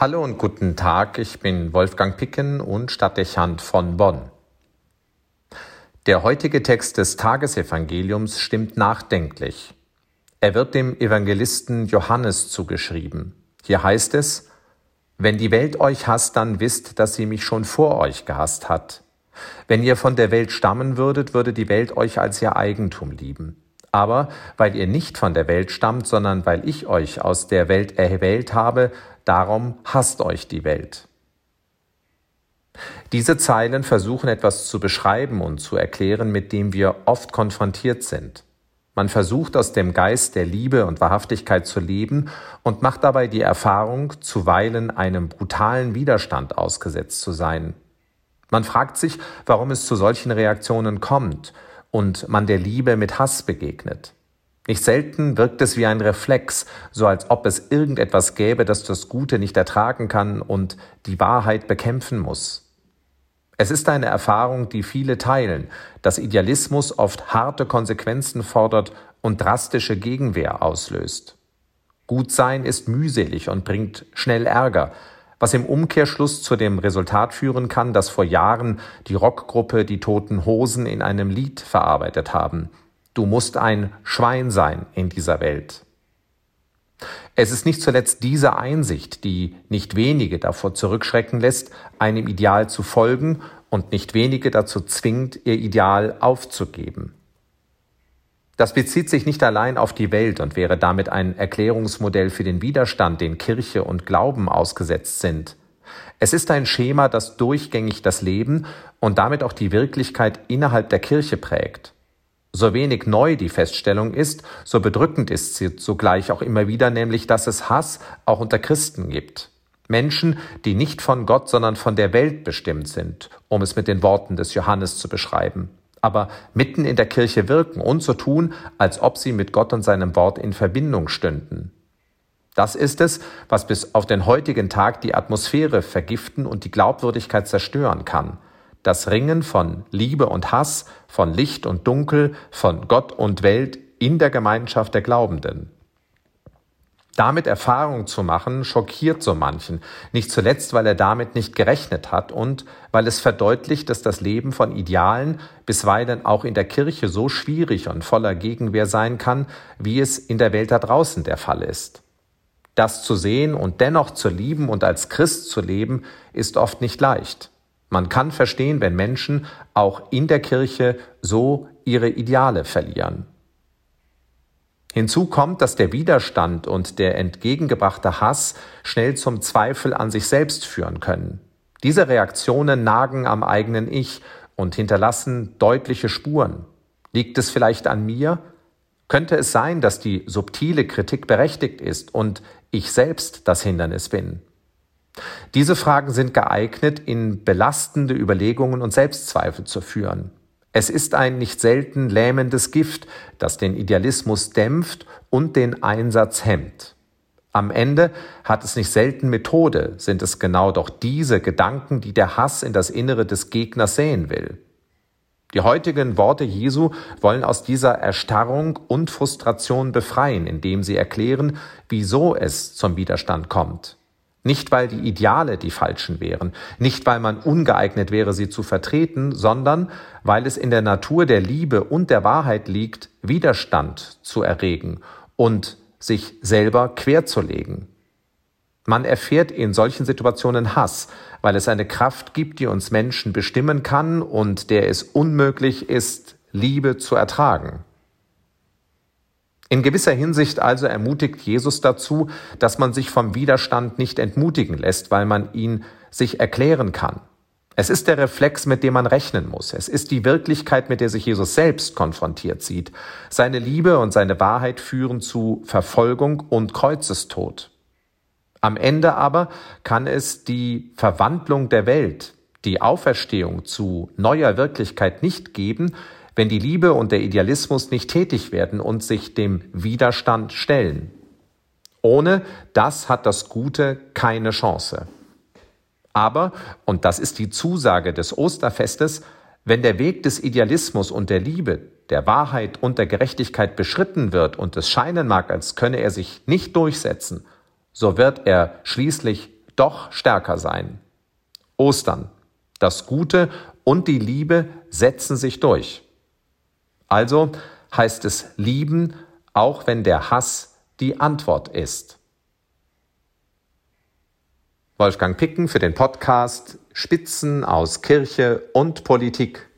Hallo und guten Tag, ich bin Wolfgang Picken und Stadtdechant von Bonn. Der heutige Text des Tagesevangeliums stimmt nachdenklich. Er wird dem Evangelisten Johannes zugeschrieben. Hier heißt es, Wenn die Welt euch hasst, dann wisst, dass sie mich schon vor euch gehasst hat. Wenn ihr von der Welt stammen würdet, würde die Welt euch als ihr Eigentum lieben. Aber weil ihr nicht von der Welt stammt, sondern weil ich euch aus der Welt erwählt habe, darum hasst euch die Welt. Diese Zeilen versuchen etwas zu beschreiben und zu erklären, mit dem wir oft konfrontiert sind. Man versucht aus dem Geist der Liebe und Wahrhaftigkeit zu leben und macht dabei die Erfahrung, zuweilen einem brutalen Widerstand ausgesetzt zu sein. Man fragt sich, warum es zu solchen Reaktionen kommt und man der Liebe mit Hass begegnet. Nicht selten wirkt es wie ein Reflex, so als ob es irgendetwas gäbe, das das Gute nicht ertragen kann und die Wahrheit bekämpfen muss. Es ist eine Erfahrung, die viele teilen, dass Idealismus oft harte Konsequenzen fordert und drastische Gegenwehr auslöst. Gutsein ist mühselig und bringt schnell Ärger, was im Umkehrschluss zu dem Resultat führen kann, dass vor Jahren die Rockgruppe die Toten Hosen in einem Lied verarbeitet haben. Du musst ein Schwein sein in dieser Welt. Es ist nicht zuletzt diese Einsicht, die nicht wenige davor zurückschrecken lässt, einem Ideal zu folgen und nicht wenige dazu zwingt, ihr Ideal aufzugeben. Das bezieht sich nicht allein auf die Welt und wäre damit ein Erklärungsmodell für den Widerstand, den Kirche und Glauben ausgesetzt sind. Es ist ein Schema, das durchgängig das Leben und damit auch die Wirklichkeit innerhalb der Kirche prägt. So wenig neu die Feststellung ist, so bedrückend ist sie zugleich auch immer wieder, nämlich dass es Hass auch unter Christen gibt. Menschen, die nicht von Gott, sondern von der Welt bestimmt sind, um es mit den Worten des Johannes zu beschreiben aber mitten in der Kirche wirken und so tun, als ob sie mit Gott und seinem Wort in Verbindung stünden. Das ist es, was bis auf den heutigen Tag die Atmosphäre vergiften und die Glaubwürdigkeit zerstören kann. Das Ringen von Liebe und Hass, von Licht und Dunkel, von Gott und Welt in der Gemeinschaft der Glaubenden. Damit Erfahrung zu machen, schockiert so manchen, nicht zuletzt, weil er damit nicht gerechnet hat und weil es verdeutlicht, dass das Leben von Idealen bisweilen auch in der Kirche so schwierig und voller Gegenwehr sein kann, wie es in der Welt da draußen der Fall ist. Das zu sehen und dennoch zu lieben und als Christ zu leben, ist oft nicht leicht. Man kann verstehen, wenn Menschen auch in der Kirche so ihre Ideale verlieren. Hinzu kommt, dass der Widerstand und der entgegengebrachte Hass schnell zum Zweifel an sich selbst führen können. Diese Reaktionen nagen am eigenen Ich und hinterlassen deutliche Spuren. Liegt es vielleicht an mir? Könnte es sein, dass die subtile Kritik berechtigt ist und ich selbst das Hindernis bin? Diese Fragen sind geeignet, in belastende Überlegungen und Selbstzweifel zu führen. Es ist ein nicht selten lähmendes Gift, das den Idealismus dämpft und den Einsatz hemmt. Am Ende hat es nicht selten Methode, sind es genau doch diese Gedanken, die der Hass in das Innere des Gegners säen will. Die heutigen Worte Jesu wollen aus dieser Erstarrung und Frustration befreien, indem sie erklären, wieso es zum Widerstand kommt. Nicht, weil die Ideale die falschen wären, nicht, weil man ungeeignet wäre, sie zu vertreten, sondern weil es in der Natur der Liebe und der Wahrheit liegt, Widerstand zu erregen und sich selber querzulegen. Man erfährt in solchen Situationen Hass, weil es eine Kraft gibt, die uns Menschen bestimmen kann und der es unmöglich ist, Liebe zu ertragen. In gewisser Hinsicht also ermutigt Jesus dazu, dass man sich vom Widerstand nicht entmutigen lässt, weil man ihn sich erklären kann. Es ist der Reflex, mit dem man rechnen muss. Es ist die Wirklichkeit, mit der sich Jesus selbst konfrontiert sieht. Seine Liebe und seine Wahrheit führen zu Verfolgung und Kreuzestod. Am Ende aber kann es die Verwandlung der Welt, die Auferstehung zu neuer Wirklichkeit nicht geben, wenn die Liebe und der Idealismus nicht tätig werden und sich dem Widerstand stellen. Ohne das hat das Gute keine Chance. Aber, und das ist die Zusage des Osterfestes, wenn der Weg des Idealismus und der Liebe, der Wahrheit und der Gerechtigkeit beschritten wird und es scheinen mag, als könne er sich nicht durchsetzen, so wird er schließlich doch stärker sein. Ostern. Das Gute und die Liebe setzen sich durch. Also heißt es lieben, auch wenn der Hass die Antwort ist. Wolfgang Picken für den Podcast Spitzen aus Kirche und Politik.